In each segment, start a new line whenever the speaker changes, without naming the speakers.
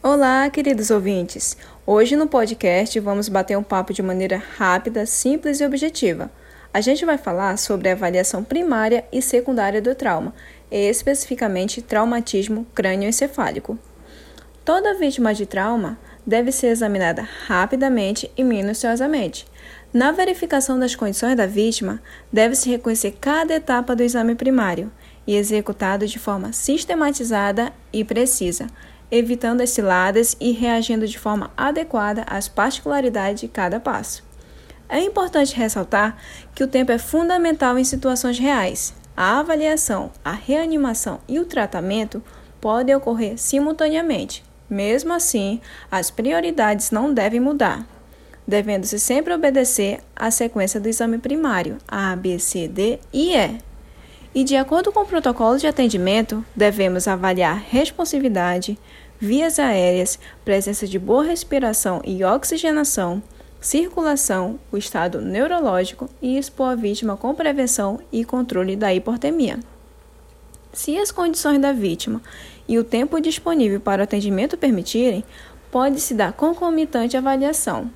Olá, queridos ouvintes! Hoje no podcast vamos bater um papo de maneira rápida, simples e objetiva. A gente vai falar sobre a avaliação primária e secundária do trauma, especificamente traumatismo crânioencefálico. Toda vítima de trauma deve ser examinada rapidamente e minuciosamente. Na verificação das condições da vítima, deve-se reconhecer cada etapa do exame primário e executado de forma sistematizada e precisa evitando as ciladas e reagindo de forma adequada às particularidades de cada passo. É importante ressaltar que o tempo é fundamental em situações reais. A avaliação, a reanimação e o tratamento podem ocorrer simultaneamente. Mesmo assim, as prioridades não devem mudar, devendo-se sempre obedecer à sequência do exame primário, A, B, C, D e E. E de acordo com o protocolo de atendimento, devemos avaliar responsividade, vias aéreas, presença de boa respiração e oxigenação, circulação, o estado neurológico e expor a vítima com prevenção e controle da hipotermia. Se as condições da vítima e o tempo disponível para o atendimento permitirem, pode-se dar concomitante avaliação,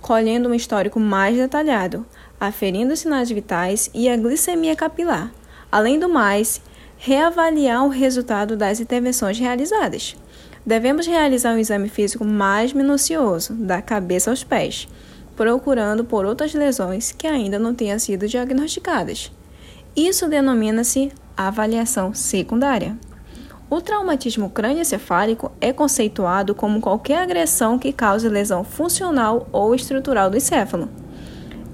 colhendo um histórico mais detalhado, aferindo sinais vitais e a glicemia capilar. Além do mais, reavaliar o resultado das intervenções realizadas. Devemos realizar um exame físico mais minucioso, da cabeça aos pés, procurando por outras lesões que ainda não tenham sido diagnosticadas. Isso denomina-se avaliação secundária. O traumatismo crânioencefálico é conceituado como qualquer agressão que cause lesão funcional ou estrutural do encéfalo.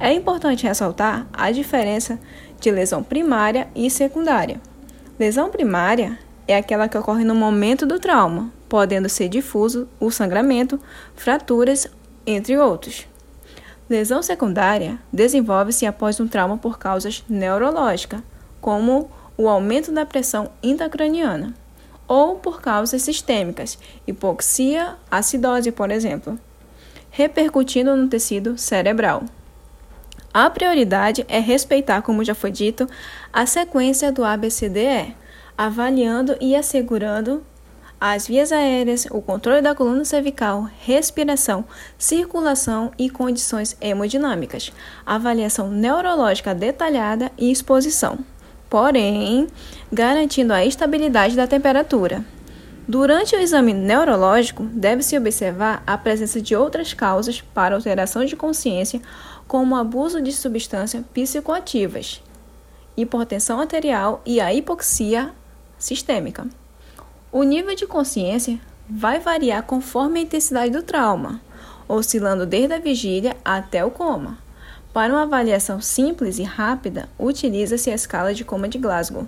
É importante ressaltar a diferença de lesão primária e secundária. Lesão primária é aquela que ocorre no momento do trauma, podendo ser difuso o sangramento, fraturas, entre outros. Lesão secundária desenvolve-se após um trauma por causas neurológicas, como o aumento da pressão intracraniana, ou por causas sistêmicas, hipoxia, acidose, por exemplo, repercutindo no tecido cerebral. A prioridade é respeitar, como já foi dito, a sequência do ABCDE, avaliando e assegurando as vias aéreas, o controle da coluna cervical, respiração, circulação e condições hemodinâmicas, avaliação neurológica detalhada e exposição. Porém, garantindo a estabilidade da temperatura. Durante o exame neurológico, deve-se observar a presença de outras causas para alteração de consciência, como abuso de substâncias psicoativas, hipertensão arterial e a hipoxia sistêmica. O nível de consciência vai variar conforme a intensidade do trauma, oscilando desde a vigília até o coma. Para uma avaliação simples e rápida, utiliza-se a escala de coma de Glasgow.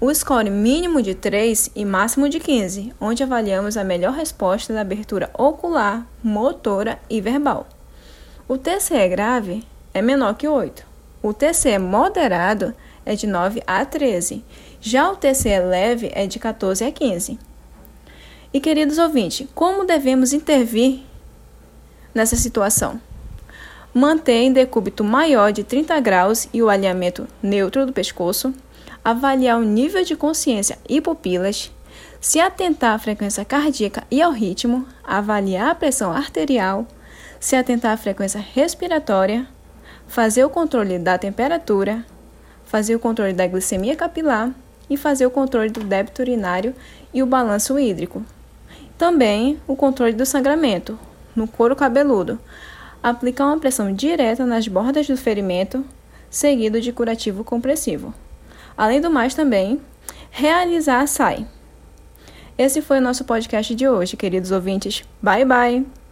O score mínimo de 3 e máximo de 15, onde avaliamos a melhor resposta da abertura ocular, motora e verbal. O TCE grave é menor que 8. O TCE moderado é de 9 a 13. Já o TCE leve é de 14 a 15. E queridos ouvintes, como devemos intervir nessa situação? Manter em decúbito maior de 30 graus e o alinhamento neutro do pescoço, avaliar o nível de consciência e pupilas, se atentar à frequência cardíaca e ao ritmo, avaliar a pressão arterial, se atentar à frequência respiratória, fazer o controle da temperatura, fazer o controle da glicemia capilar e fazer o controle do débito urinário e o balanço hídrico. Também o controle do sangramento no couro cabeludo. Aplicar uma pressão direta nas bordas do ferimento, seguido de curativo compressivo. Além do mais, também realizar a SAI. Esse foi o nosso podcast de hoje, queridos ouvintes. Bye bye!